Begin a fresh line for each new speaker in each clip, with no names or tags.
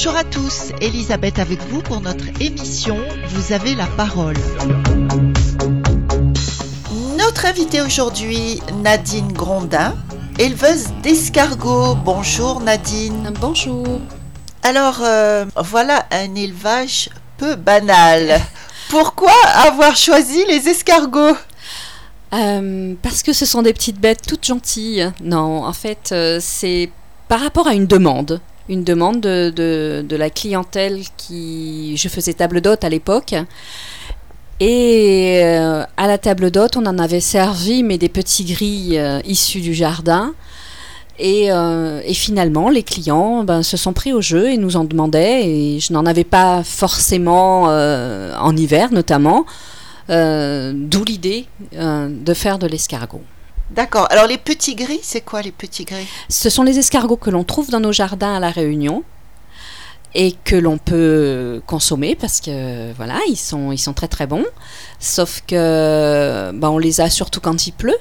Bonjour à tous, Elisabeth avec vous pour notre émission Vous avez la parole. Notre invitée aujourd'hui, Nadine Grondin, éleveuse d'escargots. Bonjour Nadine.
Bonjour.
Alors euh, voilà un élevage peu banal. Pourquoi avoir choisi les escargots?
Euh, parce que ce sont des petites bêtes toutes gentilles. Non, en fait, euh, c'est par rapport à une demande. Une demande de, la clientèle qui. Je faisais table d'hôte à l'époque. Et euh, à la table d'hôte, on en avait servi, mais des petits grilles euh, issus du jardin. Et, euh, finalement, les clients ben, se sont pris au jeu et nous en demandaient. Et je n'en avais pas forcément en hiver, notamment. D'où l'idée de faire de l'escargot.
D'accord. Alors les petits gris, c'est quoi les petits gris?
Ce sont les escargots que l'on trouve dans nos jardins à La Réunion et que l'on peut consommer parce que voilà, ils sont, ils sont très très bons. Sauf que ben, on les a surtout quand il pleut.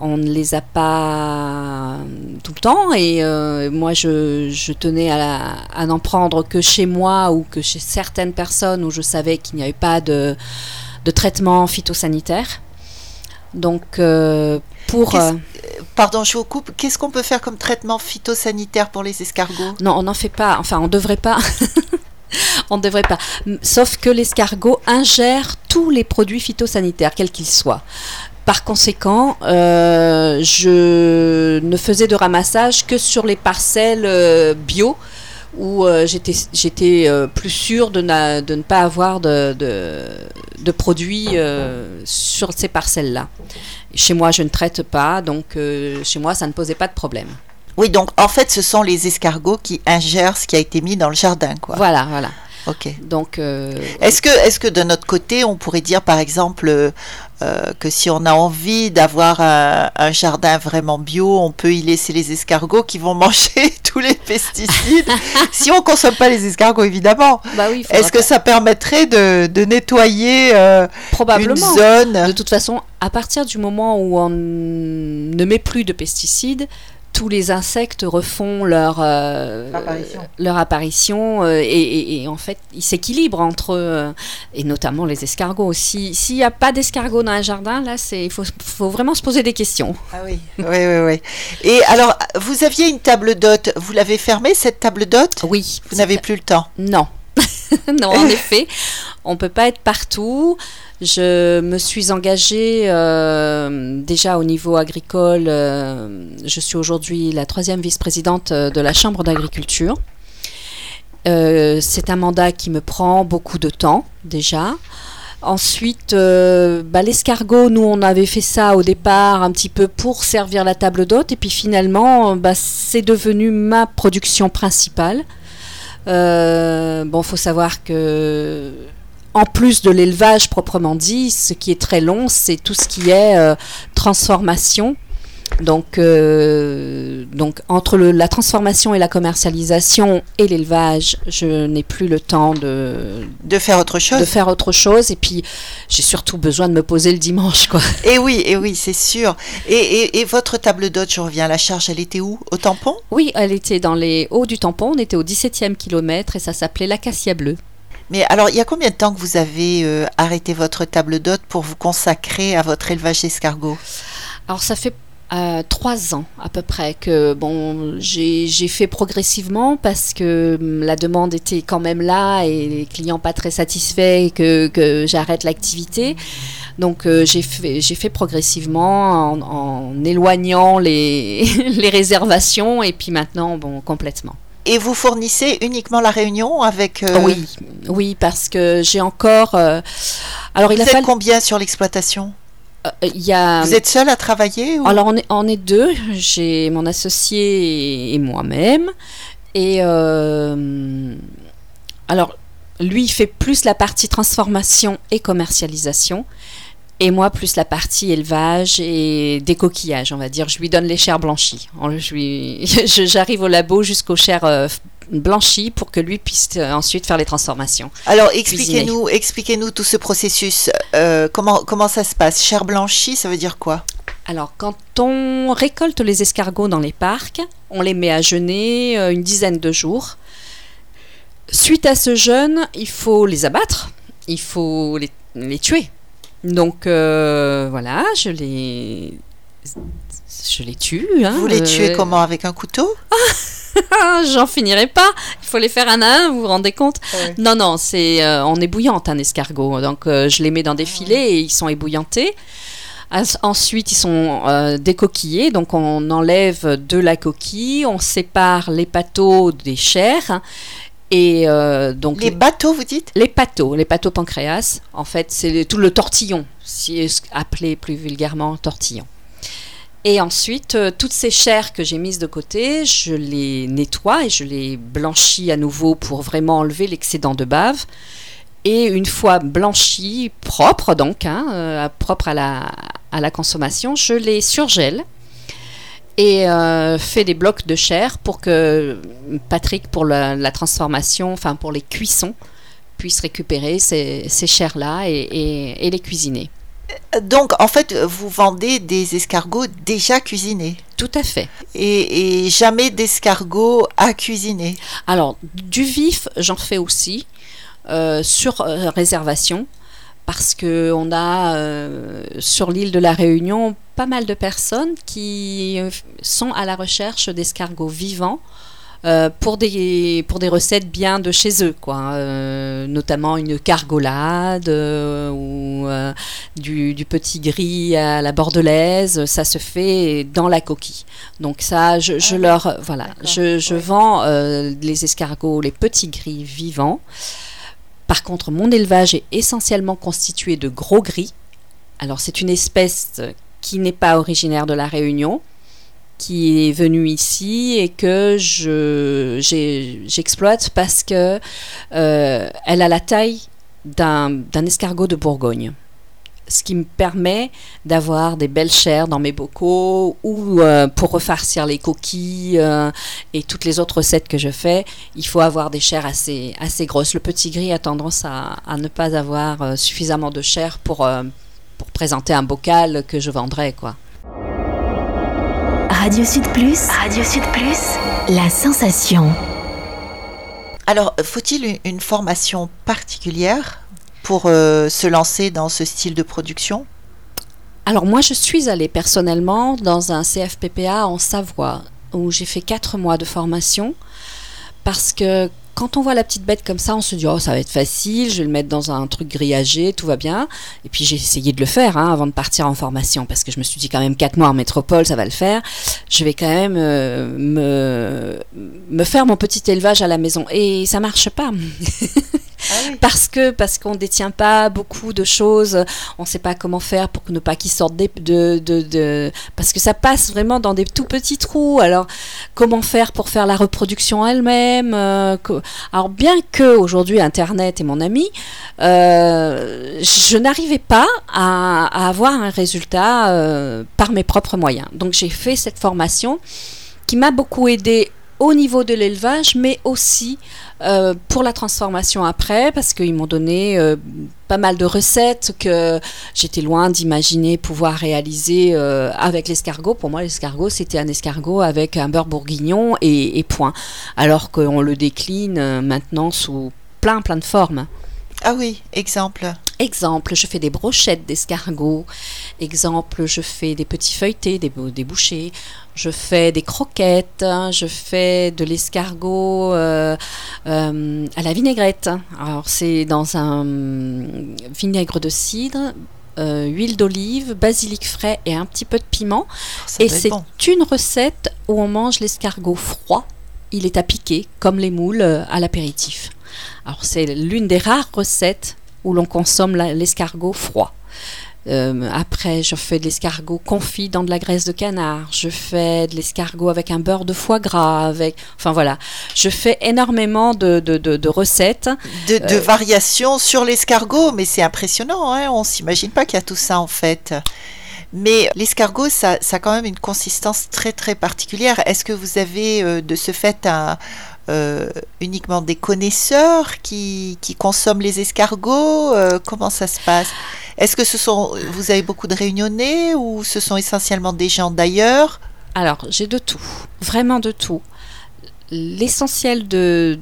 On ne les a pas tout le temps et euh, moi je, je tenais à, à n'en prendre que chez moi ou que chez certaines personnes où je savais qu'il n'y avait pas de, de traitement phytosanitaire. Donc euh, pour... Euh,
Pardon, je vous coupe. Qu'est-ce qu'on peut faire comme traitement phytosanitaire pour les escargots?
Non, on n'en fait pas. Enfin, on devrait pas. on ne devrait pas. Sauf que l'escargot ingère tous les produits phytosanitaires, quels qu'ils soient. Par conséquent, euh, je ne faisais de ramassage que sur les parcelles euh, bio où euh, j'étais j'étais euh, plus sûre de, na- de ne pas avoir de, de, de produits euh, sur ces parcelles-là. Chez moi, je ne traite pas, donc chez moi, ça ne posait pas de problème.
Oui, donc en fait, ce sont les escargots qui ingèrent ce qui a été mis dans le jardin, quoi.
Voilà, voilà.
Ok.
Donc, euh,
Est-ce que, est-ce que de notre côté, on pourrait dire par exemple euh, que si on a envie d'avoir un, un jardin vraiment bio, on peut y laisser les escargots qui vont manger tous les pesticides Si on consomme pas les escargots, évidemment.
bah oui,
Est-ce que ça permettrait de, de nettoyer euh, une
probablement.
zone?
De toute façon, à partir du moment où on ne met plus de pesticides, tous les insectes refont leur euh,
Apparition.
leur apparition euh, et, et- et en fait ils s'équilibrent entre eux euh, et notamment les escargots. Si- S'il n'y a pas d'escargots dans un jardin, là c'est il faut, faut vraiment se poser des questions.
Ah oui, oui, oui, oui. Et alors, vous aviez une table d'hôte. Vous l'avez fermée, cette table d'hôte?
Oui.
Vous n'avez plus le temps?
Non. non, en effet, on peut pas être partout. Je me suis engagée euh, déjà au niveau agricole. euh, je suis aujourd'hui la troisième vice-présidente euh, de la Chambre d'agriculture. C'est un mandat qui me prend beaucoup de temps déjà. Ensuite, bah, l'escargot, nous on avait fait ça au départ un petit peu pour servir la table d'hôte et puis finalement, bah, c'est devenu ma production principale. Euh, bon, faut savoir que en plus de l'élevage proprement dit, ce qui est très long, c'est tout ce qui est euh, transformation. Donc, euh, donc entre le- la transformation et la commercialisation et l'élevage, je n'ai plus le temps de,
De faire autre chose
de faire autre chose. Et puis, j'ai surtout besoin de me poser le dimanche, quoi.
Et oui, et oui, c'est sûr. Et, et- et votre table d'hôte, je reviens à la charge, elle était où? Au tampon?
Oui, elle était dans les hauts du tampon. On était au 17e kilomètre et ça s'appelait l'acacia bleue.
Mais alors, il y a combien de temps que vous avez euh, arrêté votre table d'hôte pour vous consacrer à votre élevage d'escargots?
Alors ça fait euh, trois ans à peu près que bon j'ai fait progressivement parce que hum, la demande était quand même là et les clients pas très satisfaits et que, que j'arrête l'activité. Donc euh, j'ai fait j'ai fait progressivement en, en éloignant les, les réservations et puis maintenant bon complètement.
Et vous fournissez uniquement la réunion avec... euh,
Oui oui parce que j'ai encore euh, alors il
Vous
a
êtes
fallu
combien sur l'exploitation?
Euh, il y a
Vous êtes seul à travailler ou-
Alors on est, on est deux, j'ai mon associé et, et moi-même. Et euh, alors lui il fait plus la partie transformation et commercialisation. Et moi, plus la partie élevage et des coquillages, on va dire. Je lui donne les chairs blanchies. J'arrive au labo jusqu'aux chairs euh, blanchies pour que lui puisse euh, ensuite faire les transformations.
Alors expliquez-nous, expliquez-nous tout ce processus. Euh, comment comment ça se passe? Chair blanchie, ça veut dire quoi?
Alors, quand on récolte les escargots dans les parcs, on les met à jeûner une dizaine de jours. suite à ce jeûne, il faut les abattre, il faut les, les tuer. Donc euh, voilà, je les, je les tue. hein,
Vous les tuez
euh,
comment Avec un couteau?
J'en finirai pas. Il faut les faire un à un, vous vous rendez compte? Non, non, c'est euh, on ébouillante un escargot. Donc euh, je les mets dans des filets et ils sont ébouillantés. Ensuite, ils sont euh, décoquillés, donc on enlève de la coquille, on sépare les pâteaux des chairs et euh, donc
Les bateaux, vous dites?
Les pâteaux, les pâteaux pancréas, en fait, c'est tout le tortillon, si appelé plus vulgairement tortillon. Et ensuite, euh, toutes ces chairs que j'ai mises de côté, je les nettoie et je les blanchis à nouveau pour vraiment enlever l'excédent de bave. Et une fois blanchies, propres donc, hein, euh, propres à la, à la consommation, je les surgèle et euh, fais des blocs de chair pour que Patrick, pour la, la transformation, enfin pour les cuissons, puisse récupérer ces, ces chairs-là et, et- et les cuisiner.
Donc, en fait, vous vendez des escargots déjà cuisinés
Tout à fait.
et, et jamais d'escargots à cuisiner.
Alors, du vif, j'en fais aussi euh, sur euh, réservation parce que on a euh, sur l'île de la Réunion pas mal de personnes qui euh, sont à la recherche d'escargots vivants. euh, pour, des, pour des recettes bien de chez eux, quoi. Euh, notamment une cargolade euh, ou du, du petit gris à la bordelaise, ça se fait dans la coquille. Donc ça, je, je
Ah
leur... Voilà, je, je
ouais.
vends les escargots, les petits gris vivants. Par contre, mon élevage est essentiellement constitué de gros gris. Alors, c'est une espèce qui n'est pas originaire de la Réunion, qui est venue ici et que j'exploite parce que euh, elle a la taille d'un escargot de Bourgogne. Ce qui me permet d'avoir des belles chairs dans mes bocaux ou euh, pour refarcir les coquilles euh, et toutes les autres recettes que je fais, il faut avoir des chairs assez, assez grosses. Le petit gris a tendance à, à ne pas avoir euh, suffisamment de chair pour, euh, pour présenter un bocal que je vendrais. Quoi.
Radio Sud Plus, Radio Sud Plus, la sensation.
Alors, faut-il une, une formation particulière pour euh, se lancer dans ce style de production?
Alors moi, je suis allée personnellement dans un CFPPA en Savoie où j'ai fait quatre mois de formation parce que quand on voit la petite bête comme ça, on se dit oh ça va être facile, je vais le mettre dans un truc grillagé, tout va bien. Et puis j'ai essayé de le faire hein, avant de partir en formation parce que je me suis dit quand même quatre mois en métropole, ça va le faire. Je vais quand même euh, me me faire mon petit élevage à la maison et ça marche pas. parce que parce qu'on détient pas beaucoup de choses, on sait pas comment faire pour ne pas qu'ils sortent des, de, de, de parce que ça passe vraiment dans des tout petits trous. Alors comment faire pour faire la reproduction elle-même euh, Alors bien que aujourd'hui Internet est mon ami, euh, je n'arrivais pas à, à avoir un résultat euh, par mes propres moyens. Donc j'ai fait cette formation qui m'a beaucoup aidé au niveau de l'élevage, mais aussi euh, pour la transformation après, parce qu'ils m'ont donné euh, pas mal de recettes que j'étais loin d'imaginer pouvoir réaliser euh, avec l'escargot. Pour moi, l'escargot, c'était un escargot avec un beurre bourguignon et, et point. Alors qu'on le décline maintenant sous plein, plein de formes.
Ah oui, exemple.
Exemple, je fais des brochettes d'escargot. Exemple, je fais des petits feuilletés, des, des bouchées. Je fais des croquettes. hein, Je fais de l'escargot euh, euh, à la vinaigrette. Alors, c'est dans un vinaigre de cidre, euh, huile d'olive, basilic frais et un petit peu de piment.
Ça
Et c'est
bon.
une recette où on mange l'escargot froid. Il est à piquer, comme les moules, à l'apéritif. Alors, c'est l'une des rares recettes où l'on consomme l'escargot froid. Euh, après, je fais de l'escargot confit dans de la graisse de canard. Je fais de l'escargot avec un beurre de foie gras. Avec, enfin voilà, je fais énormément de, de- de- de recettes.
De, de
Euh,
variations sur l'escargot, mais c'est impressionnant, hein on s'imagine pas qu'il y a tout ça en fait. Mais l'escargot, ça, ça a quand même une consistance très très particulière. Est-ce que vous avez euh, de ce fait un, uniquement des connaisseurs qui, consomment les escargots Euh, Comment ça se passe? Est-ce que ce sont, vous avez beaucoup de réunionnais ou ce sont essentiellement des gens d'ailleurs?
Alors, j'ai de tout, vraiment de tout. l'essentiel de,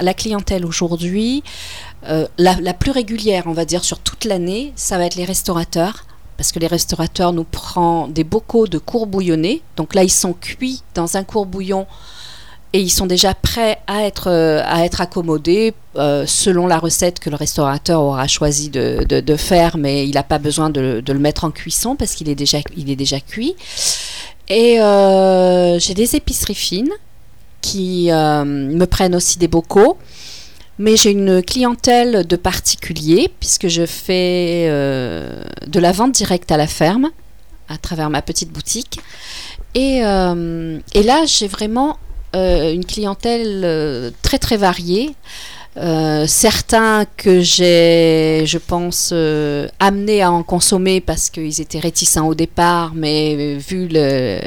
la clientèle aujourd'hui, euh, la, la plus régulière, on va dire, sur toute l'année, ça va être les restaurateurs. Parce que les restaurateurs nous prennent des bocaux de cours bouillonnés. Donc là, ils sont cuits dans un cours bouillon et ils sont déjà prêts à être, euh, à être accommodés euh, selon la recette que le restaurateur aura choisi de, de- faire, mais il n'a pas besoin de, de le mettre en cuisson parce qu'il est déjà, il est déjà cuit. Et euh, j'ai des épiceries fines qui me prennent aussi des bocaux. Mais j'ai une clientèle de particuliers puisque je fais de la vente directe à la ferme à travers ma petite boutique. Et, et là, j'ai vraiment une clientèle euh, très très variée. Euh, certains que j'ai, je pense, euh, amenés à en consommer parce qu'ils étaient réticents au départ, mais euh, vu le,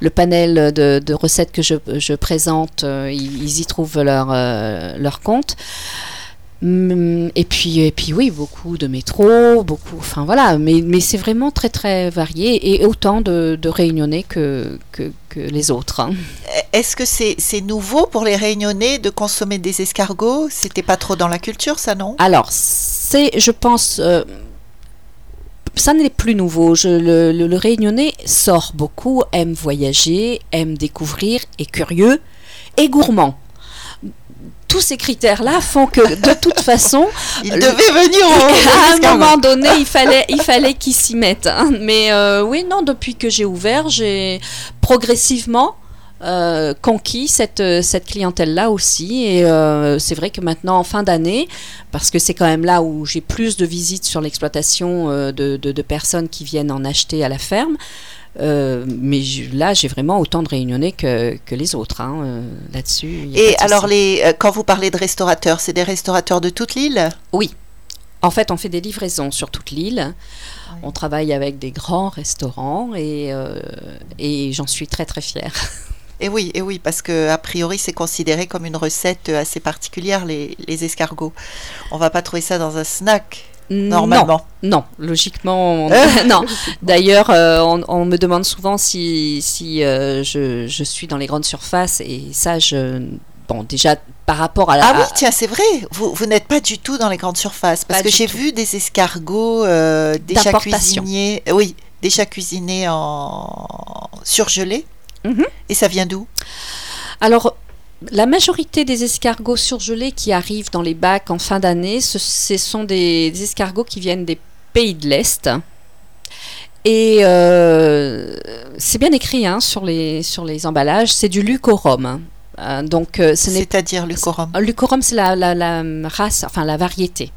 le panel de, recettes que je, présente, euh, ils, ils y trouvent leur, euh, leur compte. Hum, Et puis, et puis oui, beaucoup de métro, beaucoup, enfin voilà, mais, mais c'est vraiment très très varié et autant de, de réunionnais que, que, que les autres. hein.
Est-ce que c'est nouveau pour les Réunionnais de consommer des escargots? C'était pas trop dans la culture, ça, non?
Alors, c'est, je pense, euh, ça n'est plus nouveau. Je, le, le, le Réunionnais sort beaucoup, aime voyager, aime découvrir, est curieux et gourmand. Tous ces critères-là font que, de toute façon,
Il
Le-
devait venir au
à un moment donné, il fallait, il fallait qu'ils s'y mettent. hein. Mais euh, oui, non, depuis que j'ai ouvert, j'ai progressivement euh, conquis cette, cette clientèle-là aussi. Et euh, c'est vrai que maintenant, en fin d'année, parce que c'est quand même là où j'ai plus de visites sur l'exploitation euh, de, de- de personnes qui viennent en acheter à la ferme. Euh, mais je- là, j'ai vraiment autant de réunionnais que, que les autres hein, euh, là-dessus.
Et alors, les, euh, quand vous parlez de restaurateurs, c'est des restaurateurs de toute l'île?
En fait, on fait des livraisons sur toute l'île. On travaille avec des grands restaurants et, euh, et j'en suis très très fière.
Et oui, et oui, parce que a priori c'est considéré comme une recette assez particulière les, les escargots. On va pas trouver ça dans un snack normalement.
Non, non, logiquement, on- non. D'ailleurs, euh, on, on me demande souvent si, si euh, je, je suis dans les grandes surfaces et ça, je, bon, déjà par rapport à la,
Ah oui, tiens, c'est vrai. Vous, vous n'êtes pas du tout dans les grandes surfaces parce
Pas
que j'ai vu des escargots euh, déjà cuisinés. euh, Oui, déjà cuisinés en surgelés.
Mhm.
Et ça vient d'où?
Alors, la majorité des escargots surgelés qui arrivent dans les bacs en fin d'année, ce, ce sont des, des escargots qui viennent des pays de l'Est. Et euh, c'est bien écrit hein, sur, les, sur les emballages, c'est du lucorum. Euh, donc, euh, ce n'est
C'est-à-dire le corum.
le corum, c'est la, la- la race, enfin la variété.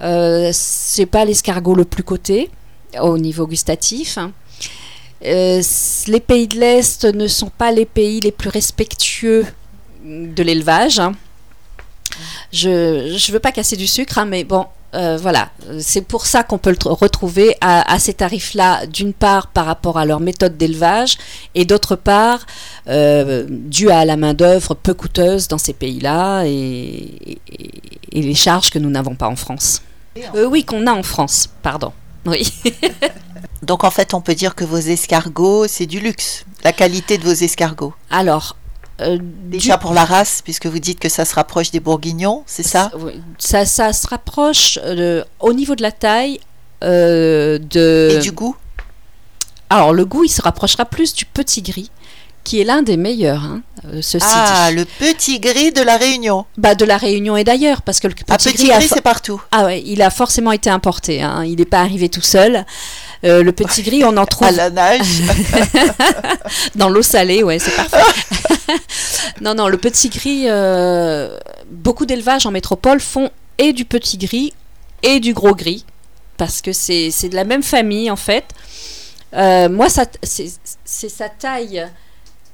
Euh, c'est pas l'escargot le plus coté au niveau gustatif. Euh, les pays de l'Est ne sont pas les pays les plus respectueux de l'élevage. hein. Je ne veux pas casser du sucre, hein, mais bon, euh, voilà. C'est pour ça qu'on peut le tr- retrouver à, à ces tarifs-là, d'une part par rapport à leur méthode d'élevage, et d'autre part euh, dû à la main-d'œuvre peu coûteuse dans ces pays-là et, et- et les charges que nous n'avons pas en France. Euh, oui, qu'on a en France, pardon. Oui.
Donc en fait, on peut dire que vos escargots, c'est du luxe. La qualité de vos escargots.
Alors, euh,
Déjà
du-
pour la race, puisque vous dites que ça se rapproche des bourguignons, c'est ça
ça, ça se rapproche euh, au niveau de la taille euh, de.
Et du goût
Alors, le goût, il se rapprochera plus du petit gris, qui est l'un des meilleurs, hein, ceci
Ah,
dit.
le petit gris de la Réunion.
Bah, de la Réunion et d'ailleurs, parce que le
Ah,
petit, gris,
c'est partout.
ah ouais, il a forcément été importé. hein, Il n'est pas arrivé tout seul. Euh, le petit gris, on en trouve
À la nage.
dans l'eau salée, ouais, c'est parfait. non, non, le petit gris, euh, beaucoup d'élevages en métropole font et du petit gris et du gros gris, parce que c'est de la même famille en fait. Euh, moi, c'est c'est sa taille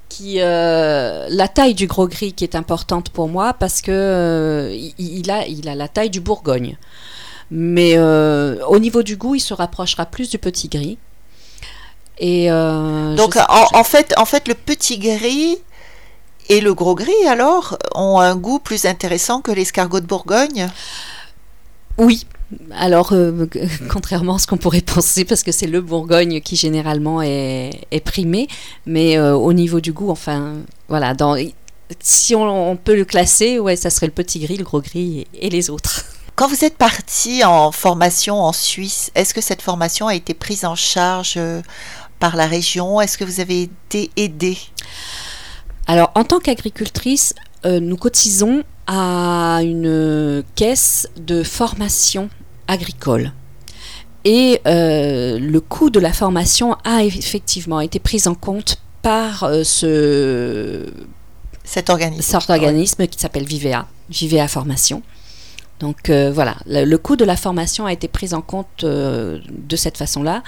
qui, euh, la taille du gros gris qui est importante pour moi parce que euh, il, il a, il a la taille du Bourgogne. Mais euh, au niveau du goût, il se rapprochera plus du petit gris. Et euh,
Donc en, en fait, en fait, le petit gris et le gros gris, alors, ont un goût plus intéressant que l'escargot de Bourgogne?
Oui, Alors, euh, contrairement à ce qu'on pourrait penser, parce que c'est le Bourgogne qui généralement est, est primé, mais au niveau du goût, enfin, voilà, dans, si on, on peut le classer, ouais, ça serait le petit gris, le gros gris et, et les autres.
Quand vous êtes parti en formation en Suisse, est-ce que cette formation a été prise en charge euh, par la région? Est-ce que vous avez été aidée
Alors, en tant qu'agricultrice, euh, nous cotisons à une caisse de formation agricole. Et euh, le coût de la formation a effectivement été pris en compte par euh, ce
Cet organisme
cet organisme qui s'appelle Vivea, Vivea Formation. Donc euh, voilà, le, coût de la formation a été pris en compte euh, de cette façon-là.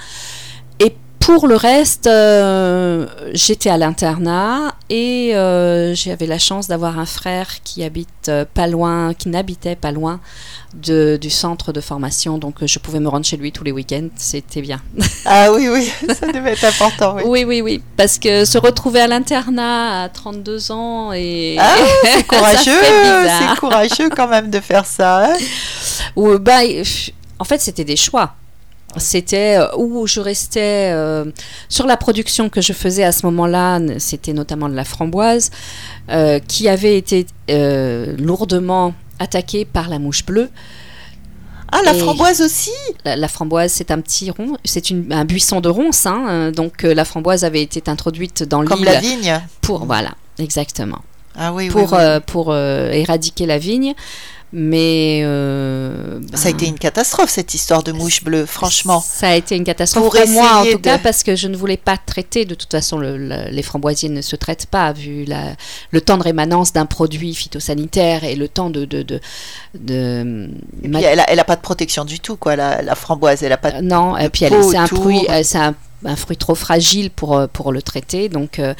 Pour le reste, euh, j'étais à l'internat et euh, j'avais la chance d'avoir un frère qui habite euh, pas loin, qui n'habitait pas loin de- du centre de formation, donc je pouvais me rendre chez lui tous les week-ends, c'était bien.
Ah oui, oui, ça devait être important. Oui.
Oui, oui, oui, parce que se retrouver à l'internat à 32 ans et...
Ah, c'est courageux, c'est courageux quand même de faire ça. hein.
Ou, bah, en fait, c'était des choix. C'était euh, où je restais euh, sur la production que je faisais à ce moment-là, c'était notamment de la framboise, euh, qui avait été euh, lourdement attaquée par la mouche bleue.
Ah, la
Et-
framboise aussi?
La, la framboise, c'est un petit rond, c'est un buisson de ronces, hein, donc la framboise avait été introduite dans
Comme
l'île
la vigne?
pour voilà, exactement,
Ah oui,
pour
oui.
pour éradiquer la vigne, mais euh,
Ça a
ben,
été une catastrophe cette histoire de mouche bleue, franchement.
Ça a été une catastrophe
Pour
pour, moi en tout cas
de-
parce que je ne voulais pas traiter. De toute façon, le- le- les framboisiers ne se traitent pas vu la- le temps de rémanence d'un produit phytosanitaire et le temps de... de, de, de-
Et puis elle a, elle a pas de protection du tout, quoi, la, la framboise. Elle a pas de...
Euh, non, et puis c'est un, fruit, euh, c'est un, un fruit trop fragile pour, pour le traiter. Donc, euh,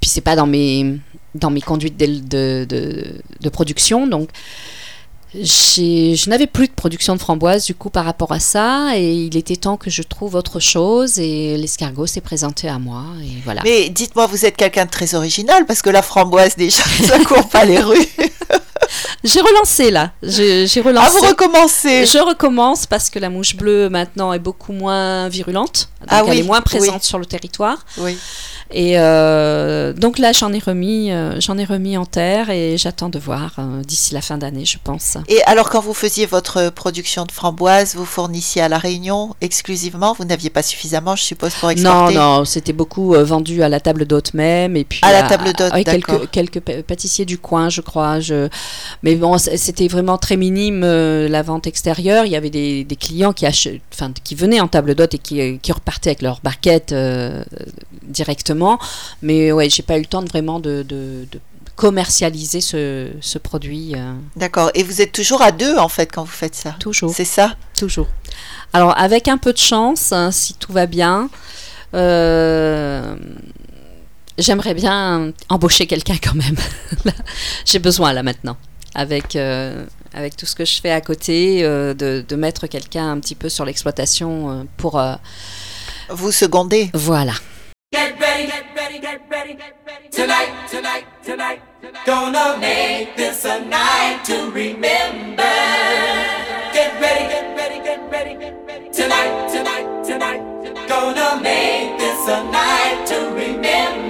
puis c'est pas dans mes, dans mes conduites de, de, production. Donc, je n'avais plus de production de framboises du coup par rapport à ça. Et il était temps que je trouve autre chose. Et l'escargot s'est présenté à moi. Et voilà.
Mais dites-moi, vous êtes quelqu'un de très original parce que la framboise déjà, ça court pas les rues.
J'ai relancé là. J'ai j'ai
Ah,
relancé.
vous recommencez
Je recommence parce que la mouche bleue maintenant est beaucoup moins virulente. Donc
Ah
elle
oui,
est moins présente
oui.
sur le territoire.
Oui.
Et euh, donc là, j'en ai remis, euh, j'en ai remis en terre et j'attends de voir euh, d'ici la fin d'année, je pense.
Et alors, quand vous faisiez votre production de framboise, vous fournissiez à La Réunion exclusivement? Vous n'aviez pas suffisamment, je suppose, pour
Non,
exporter?
non, c'était beaucoup vendu à la table d'hôte même et puis
À la table d'hôte,
oui,
d'accord.
quelques pâtissiers du coin, je crois. Je... Mais bon, c'était vraiment très minime la vente extérieure. Il y avait des, des clients qui ach... enfin, qui venaient en table d'hôte et qui, qui repartaient avec leur barquette directement. Mais ouais, j'ai pas eu le temps de vraiment de, de- de commercialiser ce, ce produit. euh,
D'accord. Et vous êtes toujours à deux, en fait, quand vous faites ça?
Toujours.
C'est ça?
Toujours. Alors, avec un peu de chance, hein, si tout va bien, euh, j'aimerais bien embaucher quelqu'un quand même. J'ai besoin là maintenant, avec, euh, avec tout ce que je fais à côté, euh, de, de mettre quelqu'un un petit peu sur l'exploitation pour...
Vous secondez?
voilà.
Ready. Tonight, tonight, tonight. Gonna make this a night to remember. Get ready, get ready, get ready, get ready. Tonight, tonight, tonight. Gonna make this a night to remember.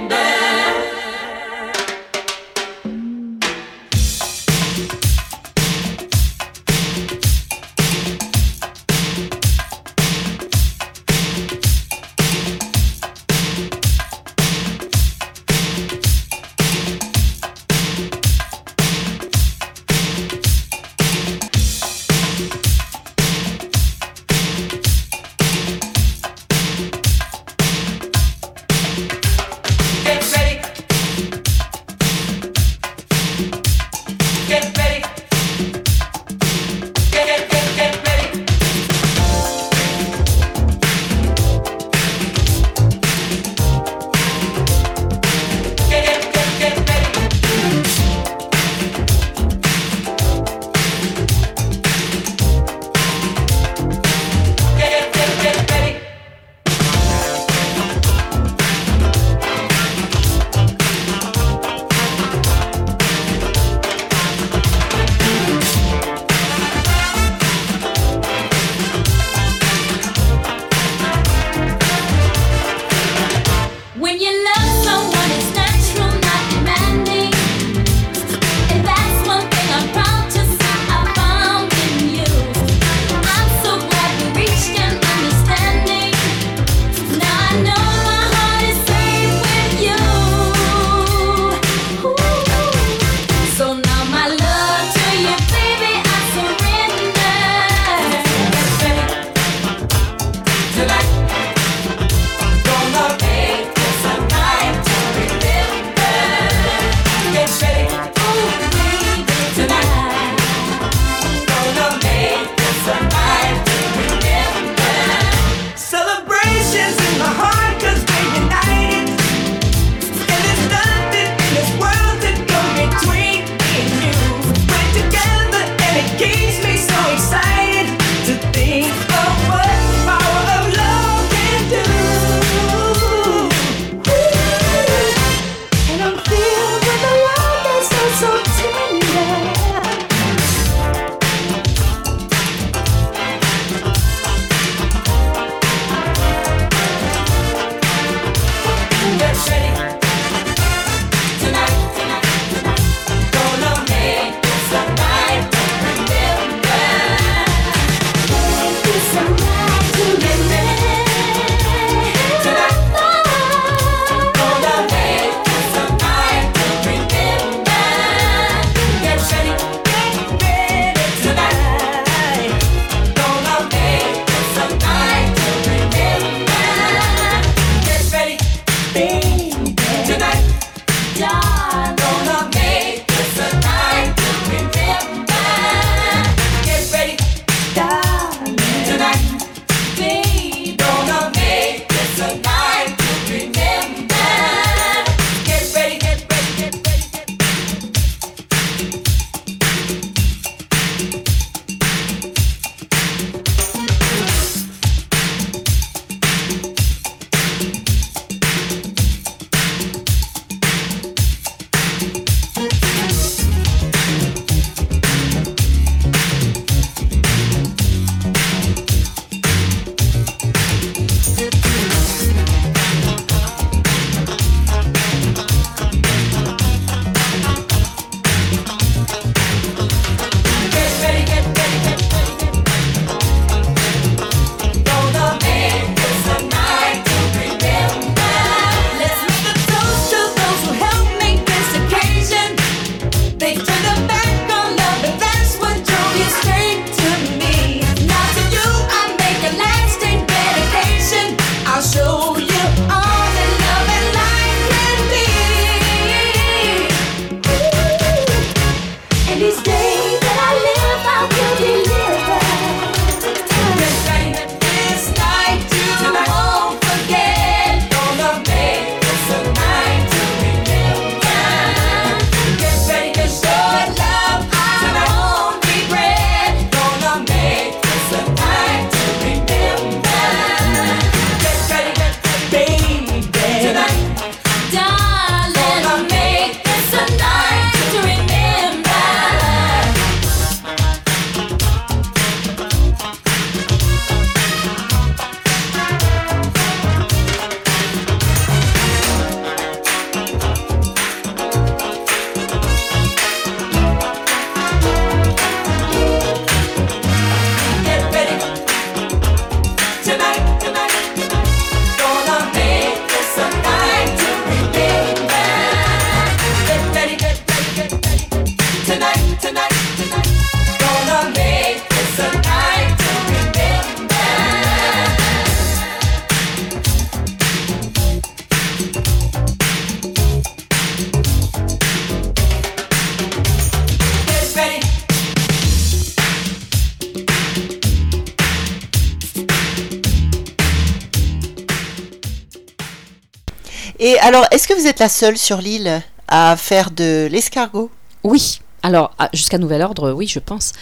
Que vous êtes la seule sur l'île à faire de l'escargot?
Oui. Alors, ah, jusqu'à nouvel ordre, oui, je pense.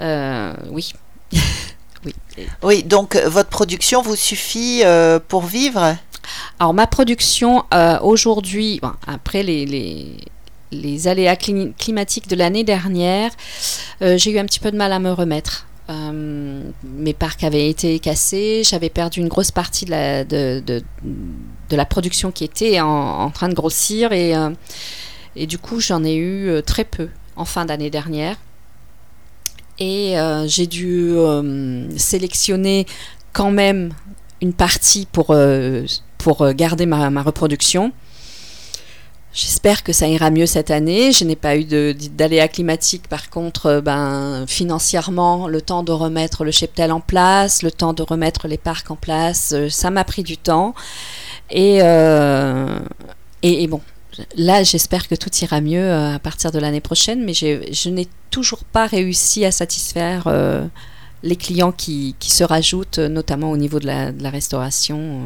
Euh, oui. oui.
Oui, donc euh, votre production vous suffit euh, pour vivre?
Alors, ma production euh, aujourd'hui, bon, après les, les, les aléas cli- climatiques de l'année dernière, j'ai eu un petit peu de mal à me remettre. Euh, mes parcs avaient été cassés, j'avais perdu une grosse partie de la, production qui était en, train de grossir et, euh, et du coup j'en ai eu euh, très peu en fin d'année dernière. Et j'ai dû sélectionner quand même une partie pour, pour garder ma reproduction. J'espère que ça ira mieux cette année. Je n'ai pas eu d'aléas climatiques. Par contre, euh, ben, financièrement, le temps de remettre le cheptel en place, le temps de remettre les parcs en place, euh, ça m'a pris du temps. Et, euh, et, et bon, là, j'espère que tout ira mieux à partir de l'année prochaine, mais je n'ai toujours pas réussi à satisfaire les clients qui, qui se rajoutent, notamment au niveau de la, restauration.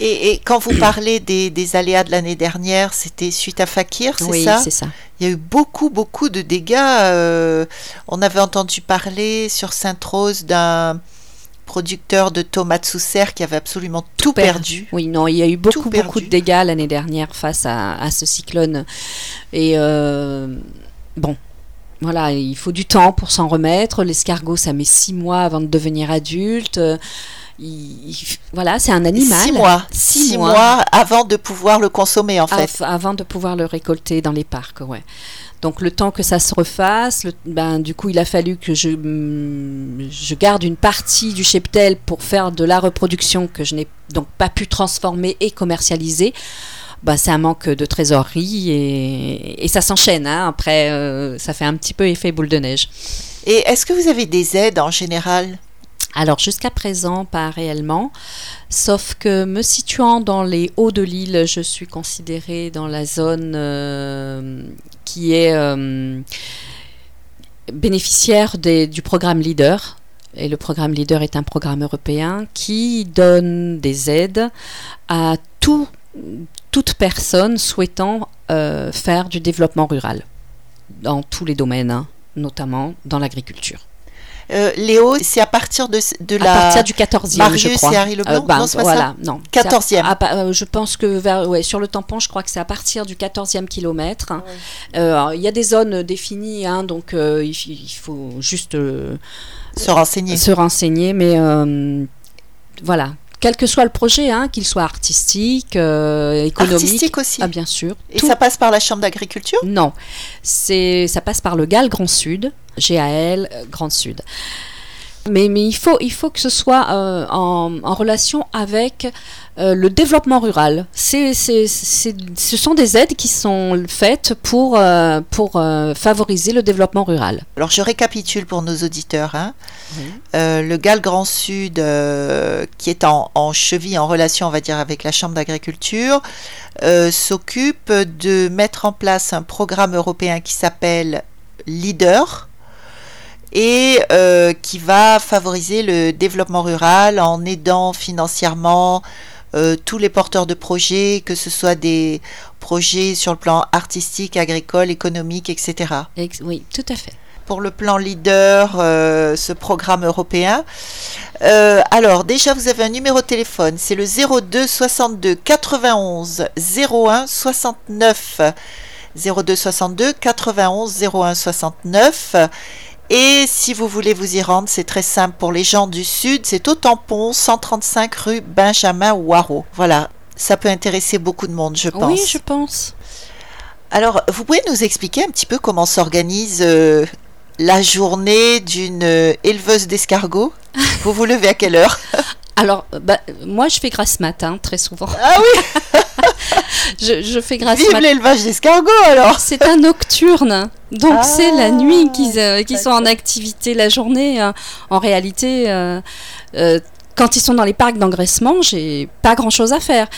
Et, et quand vous parlez des, des aléas de l'année dernière, c'était suite à Fakir, c'est
oui,
ça
c'est ça.
Il y a eu beaucoup, beaucoup de dégâts. euh, on avait entendu parler sur Sainte-Rose d'un producteur de tomates sous serre qui avait absolument tout, perdu.
Oui, non, il y a eu beaucoup, beaucoup de dégâts l'année dernière face à, à ce cyclone. Et euh, bon, voilà, il faut du temps pour s'en remettre. L'escargot, ça met six mois avant de devenir adulte. Il- il- voilà, c'est un animal.
Six mois.
Six
Six
mois.
mois avant de pouvoir le consommer, en fait.
Av- avant de pouvoir le récolter dans les parcs, ouais. Donc le temps que ça se refasse, le- ben, du coup il a fallu que je, mm, je garde une partie du cheptel pour faire de la reproduction que je n'ai donc pas pu transformer et commercialiser. Ben, c'est un manque de trésorerie et, et ça s'enchaîne. hein. Après, euh, ça fait un petit peu effet boule de neige.
Et est-ce que vous avez des aides en général?
Alors jusqu'à présent, pas réellement, sauf que me situant dans les hauts de l'île, je suis considérée dans la zone euh, qui est euh, bénéficiaire du programme Leader. Et le programme Leader est un programme européen qui donne des aides à tout- toute personne souhaitant euh, faire du développement rural dans tous les domaines, hein, notamment dans l'agriculture.
Euh, Léo, c'est à partir de, de
À
la...
partir du 14e, je
Marius
crois.
et Harry Leblanc
bah,
Non,
voilà, non.
14e.
C'est à- à euh, je pense que vers, ouais, sur le tampon, je crois que c'est à partir du 14e kilomètre. Euh, Il y a des zones définies, hein, donc euh, il, il faut juste euh,
se renseigner.
se renseigner, mais euh, voilà. Quel que soit le projet, hein, qu'il soit artistique, euh, économique,
Artistique aussi.
ah, bien sûr.
Et
tout-
ça passe par la Chambre d'agriculture?
Non, c'est ça passe par le GAL Grand Sud, GAL euh, Grand Sud. Mais, mais il, faut, il faut que ce soit euh, en, en relation avec euh, le développement rural. C'est, c'est- c'est- ce sont des aides qui sont faites pour, euh, pour favoriser le développement rural.
Alors je récapitule pour nos auditeurs. hein. Le GAL Grand Sud, qui est en, en cheville, en relation, on va dire, avec la Chambre d'agriculture, s'occupe de mettre en place un programme européen qui s'appelle Leader et euh, qui va favoriser le développement rural en aidant financièrement euh, tous les porteurs de projets, que ce soit des projets sur le plan artistique, agricole, économique, etc
Oui, tout à fait.
pour le plan leader, euh, ce programme européen. Euh, alors, déjà, vous avez un numéro de téléphone, c'est le 02 62 91 01 69. 02 62 91 01 69. Et si vous voulez vous y rendre, c'est très simple pour les gens du Sud, c'est au tampon 135 rue Benjamin Waro. Voilà, ça peut intéresser beaucoup de monde, je pense.
Oui, je pense.
Alors, vous pouvez nous expliquer un petit peu comment s'organise euh, la journée d'une euh, éleveuse d'escargots? Vous vous levez à quelle heure?
Alors, bah, moi, je fais grasse matin très souvent.
Ah oui,
Je, je fais grasse
vive
matin.
l'élevage d'escargots alors
C'est un nocturne. Donc
Ah,
c'est la nuit qu'ils euh, sont en activité la journée. euh, en réalité, euh, euh, quand ils sont dans les parcs d'engraissement, j'ai pas grand chose à faire.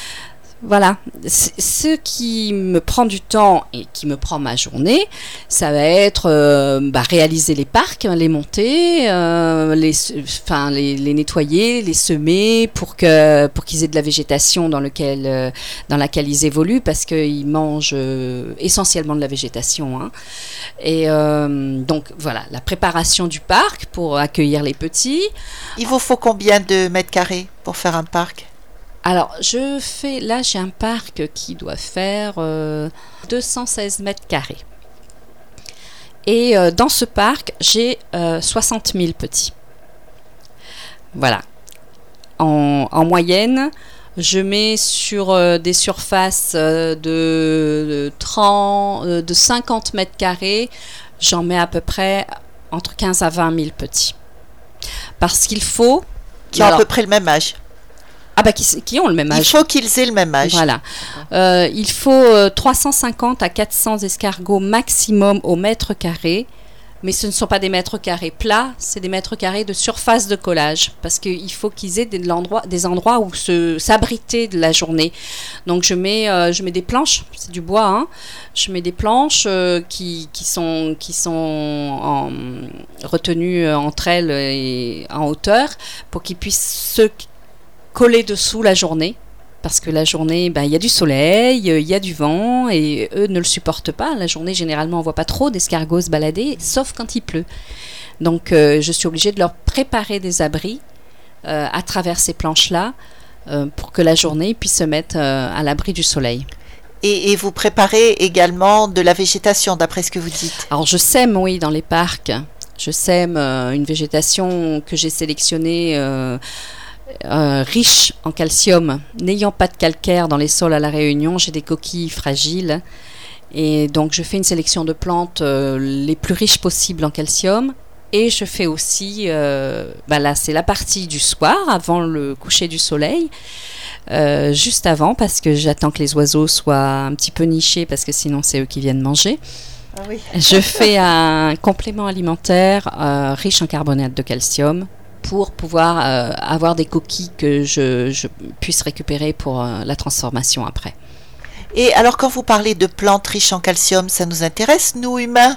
Voilà. Ce qui me prend du temps et qui me prend ma journée, ça va être euh, bah, réaliser les parcs, les monter, euh, les, les, nettoyer, les semer pour que pour qu'ils aient de la végétation dans euh, laquelle ils évoluent parce qu'ils mangent essentiellement de la végétation. hein. Et donc voilà, la préparation du parc pour accueillir les petits.
Il vous faut combien de mètres carrés pour faire un parc?
Alors, je fais. Là, j'ai un parc qui doit faire euh, 216 mètres carrés. Et euh, dans ce parc, j'ai euh, 60 000 petits. Voilà. En, en moyenne, je mets sur euh, des surfaces euh, de, de 30, euh, de 50 mètres carrés, j'en mets à peu près entre 15 à 20 000 petits. Parce qu'il faut.
Qui ont à peu près le même âge.
Ah bah qui, qui ont le même
Il
âge.
faut qu'ils aient le même âge.
Voilà. Euh, il faut euh, 350 à 400 escargots maximum au mètre carré. Mais ce ne sont pas des mètres carrés plats, c'est des mètres carrés de surface de collage. Parce qu'il faut qu'ils aient des, de l'endroit- des endroits où se, s'abriter de la journée. Donc je mets, euh, je mets des planches, c'est du bois. hein. Je mets des planches euh, qui, qui sont, qui sont en- retenues euh, entre elles et en hauteur pour qu'ils puissent se coller dessous la journée. Parce que la journée, ben, il y a du soleil, euh, il y a du vent, et eux ne le supportent pas. La journée, généralement, on voit pas trop d'escargots se balader, sauf quand il pleut. Donc, euh, je suis obligée de leur préparer des abris euh, à travers ces planches-là, euh, pour que la journée ils puissent se mettre à l'abri du soleil.
Et, et vous préparez également de la végétation, d'après ce que vous dites?
Alors je sème, oui, dans les parcs. Je sème une végétation que j'ai sélectionnée euh, riche en calcium. N'ayant pas de calcaire dans les sols à La Réunion, j'ai des coquilles fragiles. Et donc je fais une sélection de plantes euh, les plus riches possibles en calcium. Et je fais aussi, euh, bah là c'est la partie du soir, avant le coucher du soleil. Euh, juste avant, parce que j'attends que les oiseaux soient un petit peu nichés, parce que sinon c'est eux qui viennent manger.
Ah oui.
Je fais un complément alimentaire riche en carbonate de calcium pour pouvoir euh, avoir des coquilles que je, je puisse récupérer pour euh, la transformation après.
Et alors, quand vous parlez de plantes riches en calcium, ça nous intéresse, nous humains?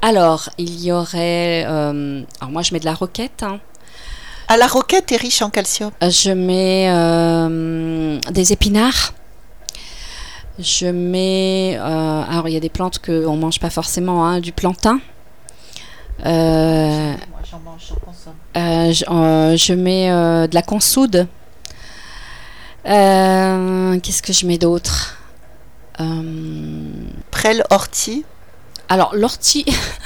Alors, il y aurait... euh, alors moi, je mets de la roquette. hein.
Ah, la roquette est riche en calcium.
Je mets des épinards. Je mets... alors, il y a des plantes qu'on ne mange pas forcément, hein, du plantain. Euh,
Moi, j'en mange, j'en consomme.
Euh, je, euh, je mets euh, de la consoude. Euh, Qu'est-ce que je mets d'autre? Euh,
Prêle ortie.
Alors, l'ortie,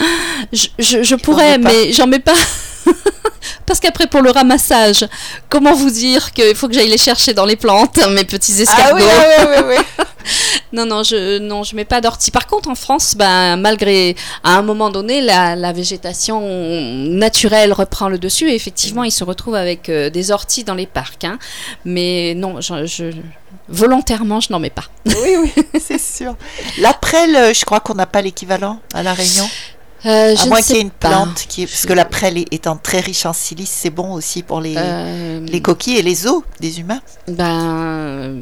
je, je- je pourrais, mais j'en mets pas. Parce qu'après, pour le ramassage, comment vous dire qu'il faut que j'aille les chercher dans les plantes, mes petits escargots
Ah oui, oui, oui.
Non, non, je non, je mets pas d'ortie. Par contre, en France, ben, malgré à un moment donné, la, la végétation naturelle reprend le dessus. Et effectivement, ils se retrouvent avec euh, des orties dans les parcs. hein. Mais non, je, je- volontairement, je n'en mets pas.
oui, oui, c'est sûr. La prêle, euh, je crois qu'on n'a pas l'équivalent à La Réunion.
Euh, je
À
ne
moins qu'il y ait une
pas.
plante qui. Parce
Je-
que la prêle étant très riche en silice, c'est bon aussi pour les,
Euh,
les coquilles et les os des humains.
Ben,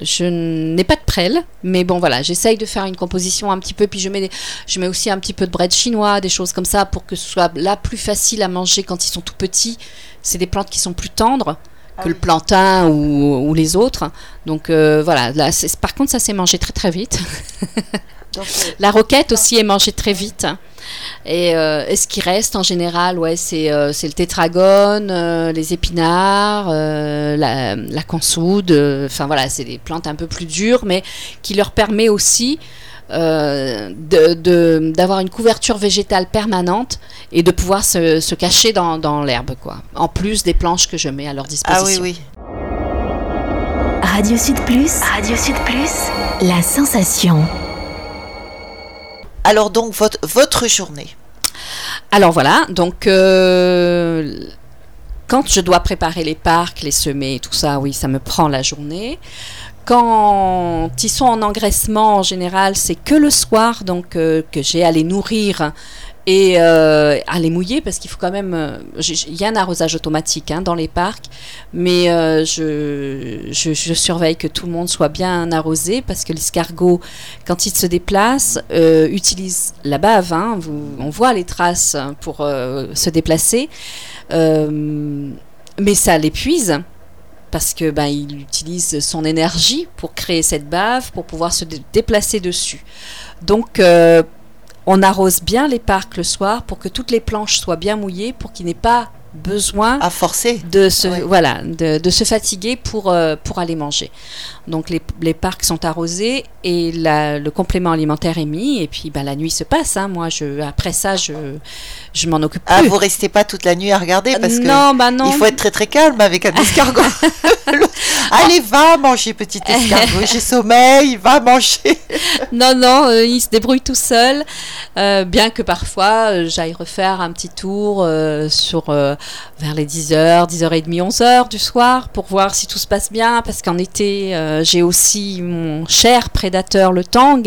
je n'ai pas de prêle, mais bon voilà, j'essaye de faire une composition un petit peu, puis je mets, des- je mets aussi un petit peu de bread chinois, des choses comme ça, pour que ce soit là plus facile à manger quand ils sont tout petits. C'est des plantes qui sont plus tendres que le plantain ou, ou les autres. Donc euh, voilà, là, par contre ça s'est mangé très très vite.
Donc, euh,
La roquette aussi est mangée très vite. Et, euh, et ce qui reste en général, ouais, c'est euh, c'est le tétragone, euh, les épinards, euh, la, la consoude. euh, Enfin voilà, c'est des plantes un peu plus dures, mais qui leur permet aussi euh, de- de- d'avoir une couverture végétale permanente et de pouvoir se, se cacher dans, dans l'herbe, quoi. En plus des planches que je mets à leur disposition.
Ah oui, oui.
Radio Sud Plus, Radio Sud Plus, la sensation.
Alors donc, votre, votre journée.
Alors voilà, donc euh, quand je dois préparer les parcs, les semer tout ça, oui, ça me prend la journée. Quand ils sont en engraissement, en général, c'est que le soir, donc euh, que j'ai à les nourrir et euh, à les mouiller parce qu'il faut quand même. euh, Il y a un arrosage automatique hein, dans les parcs, mais euh, je, surveille que tout le monde soit bien arrosé parce que l'escargot, quand il se déplace, euh, utilise la bave. hein, on voit les traces pour se déplacer, mais ça l'épuise parce que ben, il utilise son énergie pour créer cette bave pour pouvoir se dé- déplacer dessus. Donc on arrose bien les parcs le soir pour que toutes les planches soient bien mouillées pour qu'il n'ait pas besoin
À forcer.
de se
Ouais.
voilà de, de se fatiguer pour euh, pour aller manger. Donc les, les parcs sont arrosés et la- le complément alimentaire est mis et puis ben, la nuit se passe. hein. Moi je après ça je je m'en occupe
Ah,
plus.
vous restez pas toute la nuit à regarder parce que
non bah non.
il faut être très très calme avec un escargot. Allez, va manger, petit escargot. J'ai sommeil, va manger.
Non, non, euh, il se débrouille tout seul. euh, bien que parfois j'aille refaire un petit tour sur vers les 10h, 10h30, 11h du soir pour voir si tout se passe bien. Parce qu'en été, euh, j'ai aussi mon cher prédateur, le tang,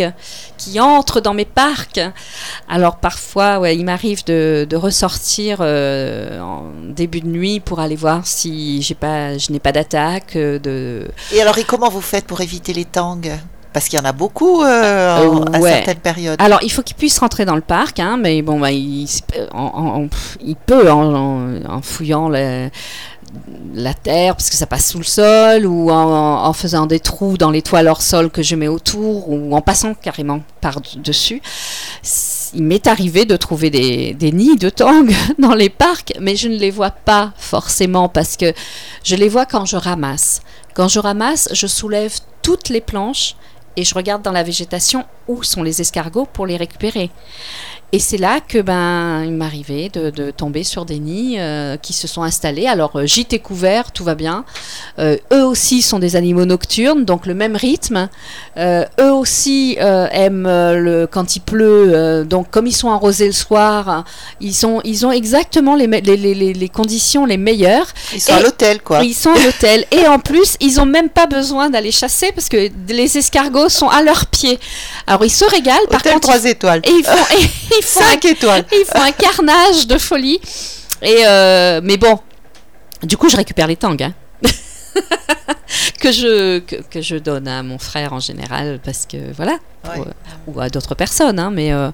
qui entre dans mes parcs. Alors parfois, il m'arrive de, ressortir euh, en début de nuit pour aller voir si pas, je n'ai pas d'attaque. euh, De...
Et alors, et comment vous faites pour éviter les tangs Parce qu'il y en a beaucoup euh, en-
Euh,
à certaines périodes.
Alors, il faut qu'il puisse rentrer dans le parc, hein, mais bon, bah, il, en- en- en- il peut en, fouillant le- la terre, parce que ça passe sous le sol, ou en, faisant des trous dans les toiles hors sol que je mets autour, ou en passant carrément par-dessus. Il m'est arrivé de trouver des, des nids de tangs dans les parcs, mais je ne les vois pas forcément, parce que je les vois quand je ramasse. Quand je ramasse, je soulève toutes les planches et je regarde dans la végétation où sont les escargots pour les récupérer. Et c'est là que ben il m'arrivait de, de tomber sur des nids euh, qui se sont installés. Alors euh, gîte est couvert, tout va bien. Euh, eux aussi sont des animaux nocturnes, donc le même rythme. Euh, eux aussi aiment le quand il pleut. donc comme ils sont arrosés le soir, ils sont ils ont exactement les, les, les, les- conditions les meilleures.
Ils sont à
et-
l'hôtel, quoi.
Ils sont à l'hôtel et en plus, ils ont même pas besoin d'aller chasser parce que les escargots sont à leurs pieds. Alors ils se régalent. Par
Hôtel
contre,
3 étoiles.
et ils font, et ils font un,
5 étoiles.
ils font un carnage de folie. Et euh, mais bon, du coup, je récupère les tangs. hein. que je que, que je donne à mon frère en général parce que voilà
Ouais.
ou à d'autres personnes hein, mais euh,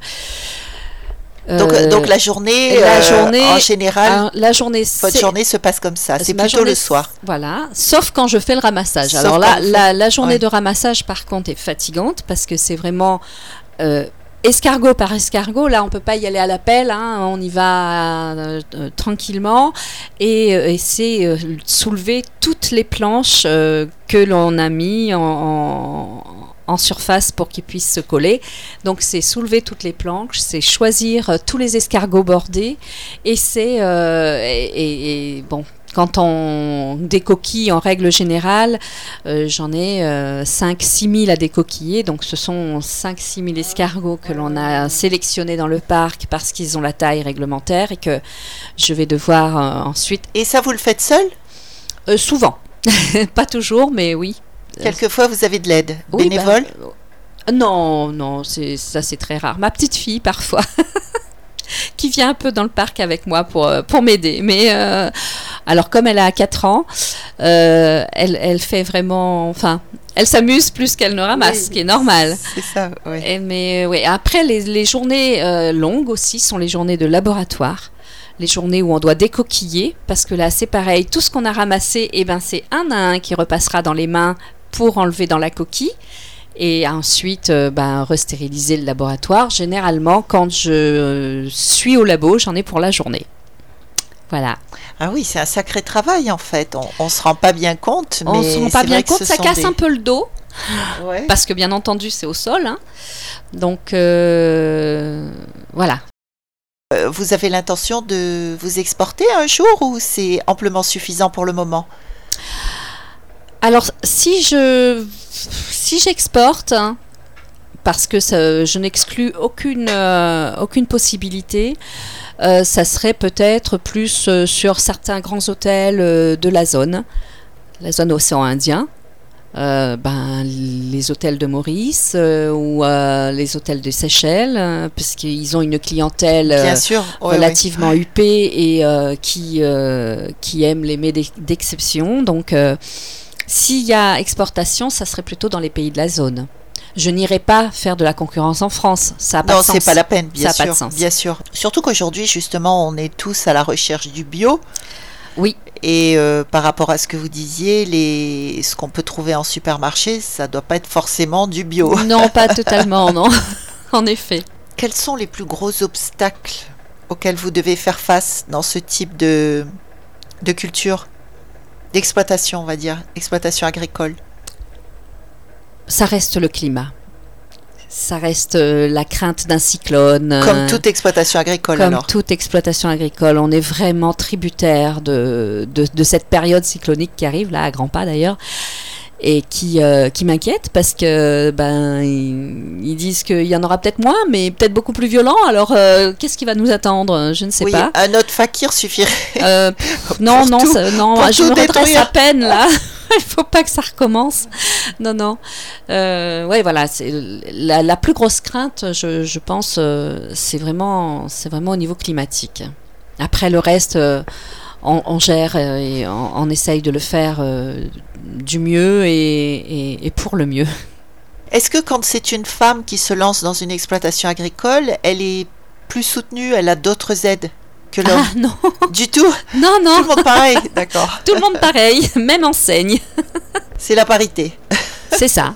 Donc,
euh,
donc la journée,
la
euh,
journée,
en général,
alors, la journée
votre journée se passe comme ça. C'est plutôt
journée,
le soir.
Voilà, sauf quand je fais le ramassage.
Sauf
Alors là, la, la journée
Ouais.
de ramassage, par contre, est fatigante parce que c'est vraiment euh, escargot par escargot. Là, on peut pas y aller à la pelle, hein, on y va euh, euh, tranquillement et, euh, c'est soulever toutes les planches que l'on a mis en, surface pour qu'ils puissent se coller. Donc c'est soulever toutes les planches, c'est choisir tous les escargots bordés et c'est bon quand on décoquille en règle générale, euh, j'en ai 5-6 000 à décoquiller. Donc ce sont 5-6 000 escargots que l'on a sélectionnés dans le parc parce qu'ils ont la taille réglementaire et que je vais devoir euh, ensuite...
Et ça, vous le faites seul?
Euh, souvent, pas toujours, mais oui.
Quelquefois, vous avez de l'aide
Oui,
bénévole?
bah, euh, non, non, ça c'est très rare. Ma petite fille parfois. qui vient un peu dans le parc avec moi pour, euh, pour m'aider. Mais euh, alors comme elle a 4 ans, euh, elle, elle fait vraiment... Enfin, elle s'amuse plus qu'elle ne ramasse,
Oui.
ce qui est normal.
C'est ça, oui.
Et mais oui, après les, les journées euh, longues aussi sont les journées de laboratoire. Les journées où on doit décoquiller, parce que là c'est pareil, tout ce qu'on a ramassé, eh ben, c'est un à un qui repassera dans les mains pour enlever dans la coquille. Et ensuite, euh, ben, restériliser le laboratoire. Généralement, quand je suis au labo, j'en ai pour la journée. Voilà.
Ah oui, c'est un sacré travail en fait. On, on se rend pas bien compte, mais
On se rend pas bien compte, ça casse
des-
un peu le dos.
Ouais.
parce que bien entendu c'est au sol. hein. Donc euh, voilà.
Euh, Vous avez l'intention de vous exporter un jour ou c'est amplement suffisant pour le moment?
Alors si je si j'exporte, hein, parce que ça- je n'exclus aucune euh, aucune possibilité, euh, ça serait peut-être plus euh, sur certains grands hôtels de la zone, la zone océan Indien. ben, les hôtels de Maurice ou les hôtels de Seychelles, euh, puisqu'ils ont une clientèle
Bien sûr. ouais,
relativement huppée et qui, qui aime les mets d'ex- d'exception. Donc, s'il y a exportation, ça serait plutôt dans les pays de la zone. Je n'irai pas faire de la concurrence en France. Ça a
ouais.
pas
Non,
de sens.
c'est pas la peine, bien
Ça
sûr.
pas de sens.
Bien sûr. Surtout qu'aujourd'hui, justement, on est tous à la recherche du bio.
Oui.
Et euh, par rapport à ce que vous disiez, les... ce qu'on peut trouver en supermarché, ça doit pas être forcément du bio.
Non, pas totalement, non. en effet.
Quels sont les plus gros obstacles auxquels vous devez faire face dans ce type de, de culture? D'exploitation, on va dire, exploitation agricole.
Ça reste le climat. Ça reste euh, la crainte d'un cyclone.
Comme
euh,
toute exploitation agricole,
Comme
alors.
toute exploitation agricole, on est vraiment tributaire de, de, de cette période cyclonique qui arrive, là, à grands pas d'ailleurs, et qui, euh, qui m'inquiète parce que ben ils, ils disent qu'il y en aura peut-être moins, mais peut-être beaucoup plus violent. Alors, euh, qu'est-ce qui va nous attendre? Je ne sais
oui,
pas.
un autre fakir suffirait.
Euh, non, non,
tout-
ça- non,
pour
je me redresse à peine là. Il faut pas que ça recommence. Non, non. Euh, ouais, voilà. C'est la, la plus grosse crainte, je, je pense, euh, c'est vraiment, c'est vraiment au niveau climatique. Après le reste, on, on gère euh, et on, on essaye de le faire euh, du mieux et, et- et pour le mieux.
Est-ce que quand c'est une femme qui se lance dans une exploitation agricole, elle est plus soutenue, elle a d'autres aides que l'homme?
Ah non,
Du tout?
Non,
Tout
non.
le monde pareil, d'accord.
Tout le monde pareil, même enseigne.
C'est la parité.
C'est ça.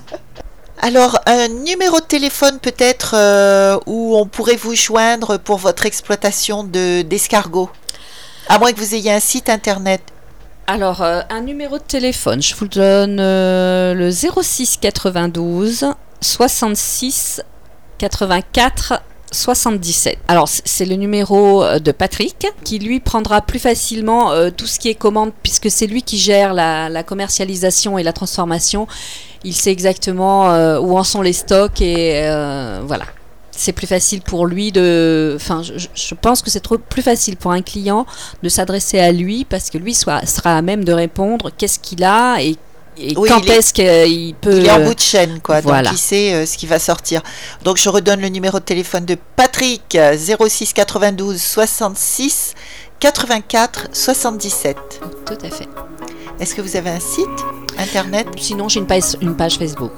Alors, un numéro de téléphone peut-être euh, où on pourrait vous joindre pour votre exploitation de d'escargots? À moins que vous ayez un site internet.
Alors, euh, un numéro de téléphone, je vous donne euh, le 06 92 66 84 77. Alors, c'est le numéro euh, de Patrick qui lui prendra plus facilement euh, tout ce qui est commande puisque c'est lui qui gère la, commercialisation et la transformation. Il sait exactement où en sont les stocks et voilà. C'est plus facile pour lui de. Enfin, je, pense que c'est trop plus facile pour un client de s'adresser à lui parce que lui soit, sera à même de répondre qu'est-ce qu'il a et, et
Oui,
quand
est-
est-ce qu'il peut.
Il est en bout de chaîne, quoi.
voilà.
Donc, il sait euh, ce qui va sortir. Donc, je redonne le numéro de téléphone de Patrick, euh, 06 92 66 84 77.
Tout à fait.
Est-ce que vous avez un site internet?
Sinon, j'ai une page, une page Facebook.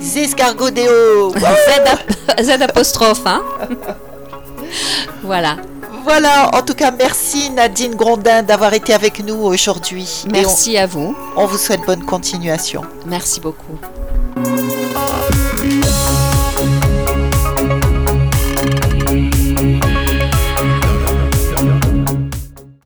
Zescargodéo Z, ap- Z apostrophe, hein Voilà.
Voilà, en tout cas, merci Nadine Grondin d'avoir été avec nous aujourd'hui.
Merci à vous.
on, vous souhaite bonne continuation.
Merci beaucoup.